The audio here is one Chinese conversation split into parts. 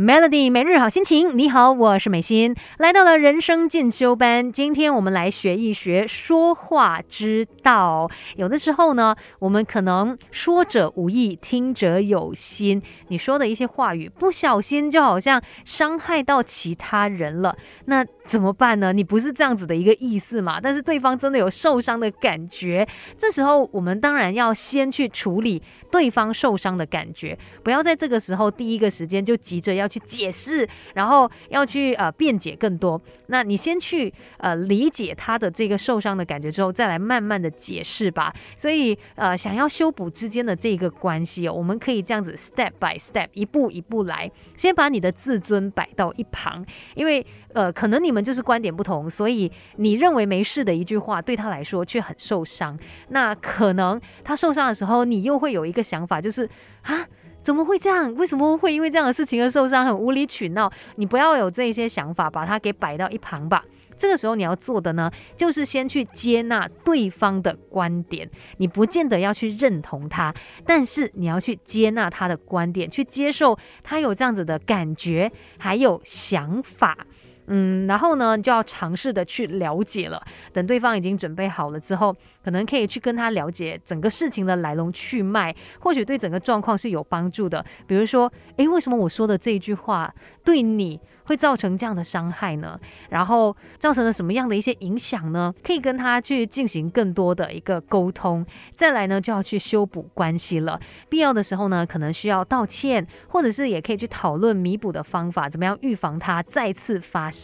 Melody 每日好心情，你好，我是美心，来到了人生进修班。今天我们来学一学说话之道。有的时候呢，我们可能说者无意，听者有心。你说的一些话语，不小心就好像伤害到其他人了，那怎么办呢？你不是这样子的一个意思嘛？但是对方真的有受伤的感觉，这时候我们当然要先去处理。对方受伤的感觉，不要在这个时候第一个时间就急着要去解释，然后要去呃辩解更多。那你先去呃理解他的这个受伤的感觉之后，再来慢慢的解释吧。所以呃想要修补之间的这个关系哦，我们可以这样子 step by step 一步一步来，先把你的自尊摆到一旁，因为呃可能你们就是观点不同，所以你认为没事的一句话对他来说却很受伤。那可能他受伤的时候，你又会有一个。想法就是啊，怎么会这样？为什么会因为这样的事情而受伤？很无理取闹。你不要有这些想法，把它给摆到一旁吧。这个时候你要做的呢，就是先去接纳对方的观点。你不见得要去认同他，但是你要去接纳他的观点，去接受他有这样子的感觉，还有想法。嗯，然后呢，就要尝试的去了解了。等对方已经准备好了之后，可能可以去跟他了解整个事情的来龙去脉，或许对整个状况是有帮助的。比如说，诶，为什么我说的这一句话对你？会造成这样的伤害呢？然后造成了什么样的一些影响呢？可以跟他去进行更多的一个沟通。再来呢，就要去修补关系了。必要的时候呢，可能需要道歉，或者是也可以去讨论弥补的方法，怎么样预防它再次发生。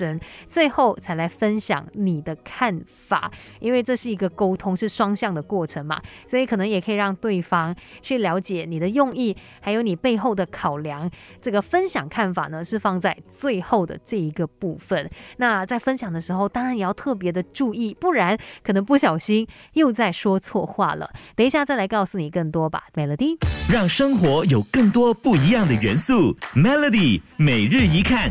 最后才来分享你的看法，因为这是一个沟通是双向的过程嘛，所以可能也可以让对方去了解你的用意，还有你背后的考量。这个分享看法呢，是放在最后。后的这一个部分，那在分享的时候，当然也要特别的注意，不然可能不小心又在说错话了。等一下再来告诉你更多吧，Melody，让生活有更多不一样的元素，Melody 每日一看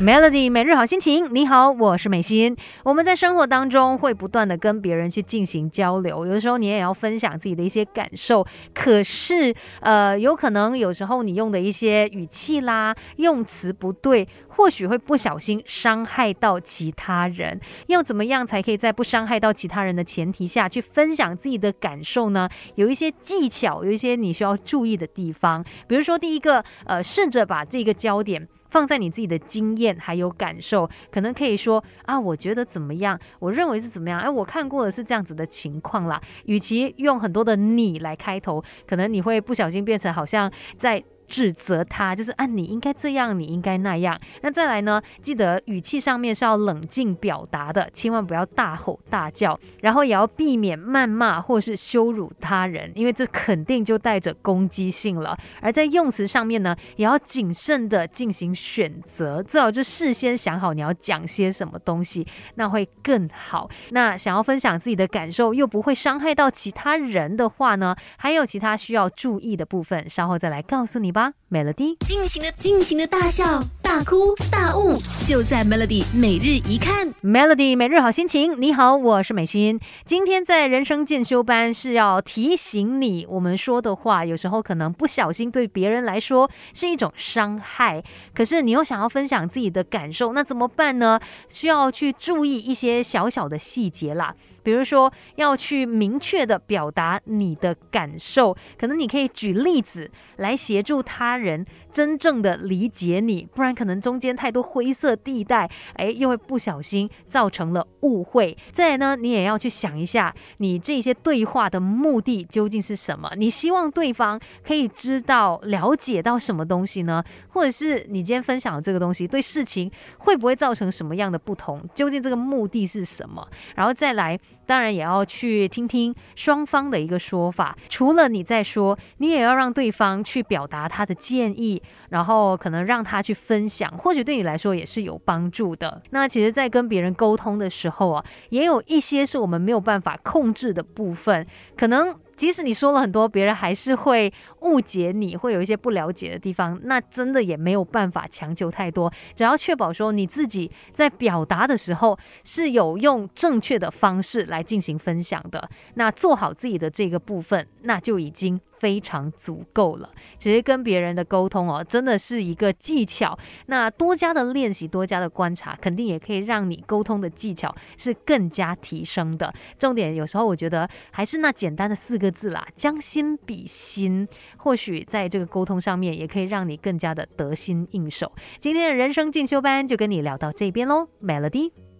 Melody 每日好心情。你好，我是美心。我们在生活当中会不断的跟别人去进行交流，有的时候你也要分享自己的一些感受。可是，呃，有可能有时候你用的一些语气啦，用词不。对，或许会不小心伤害到其他人。要怎么样才可以在不伤害到其他人的前提下去分享自己的感受呢？有一些技巧，有一些你需要注意的地方。比如说，第一个，呃，试着把这个焦点放在你自己的经验还有感受，可能可以说啊，我觉得怎么样？我认为是怎么样？哎，我看过的是这样子的情况啦。与其用很多的你来开头，可能你会不小心变成好像在。指责他就是啊，你应该这样，你应该那样。那再来呢？记得语气上面是要冷静表达的，千万不要大吼大叫，然后也要避免谩骂或是羞辱他人，因为这肯定就带着攻击性了。而在用词上面呢，也要谨慎的进行选择，最好就事先想好你要讲些什么东西，那会更好。那想要分享自己的感受又不会伤害到其他人的话呢，还有其他需要注意的部分，稍后再来告诉你。吧，Melody，尽情的尽情的大笑、大哭、大悟，就在 Melody 每日一看，Melody 每日好心情。你好，我是美心。今天在人生进修班是要提醒你，我们说的话有时候可能不小心对别人来说是一种伤害，可是你又想要分享自己的感受，那怎么办呢？需要去注意一些小小的细节啦。比如说，要去明确的表达你的感受，可能你可以举例子来协助他人真正的理解你，不然可能中间太多灰色地带，哎，又会不小心造成了误会。再来呢，你也要去想一下，你这些对话的目的究竟是什么？你希望对方可以知道、了解到什么东西呢？或者是你今天分享的这个东西对事情会不会造成什么样的不同？究竟这个目的是什么？然后再来。当然也要去听听双方的一个说法，除了你在说，你也要让对方去表达他的建议，然后可能让他去分享，或许对你来说也是有帮助的。那其实，在跟别人沟通的时候啊，也有一些是我们没有办法控制的部分，可能。即使你说了很多，别人还是会误解你，会有一些不了解的地方，那真的也没有办法强求太多。只要确保说你自己在表达的时候是有用正确的方式来进行分享的，那做好自己的这个部分，那就已经。非常足够了。其实跟别人的沟通哦，真的是一个技巧。那多加的练习，多加的观察，肯定也可以让你沟通的技巧是更加提升的。重点有时候我觉得还是那简单的四个字啦，将心比心。或许在这个沟通上面，也可以让你更加的得心应手。今天的人生进修班就跟你聊到这边喽，Melody。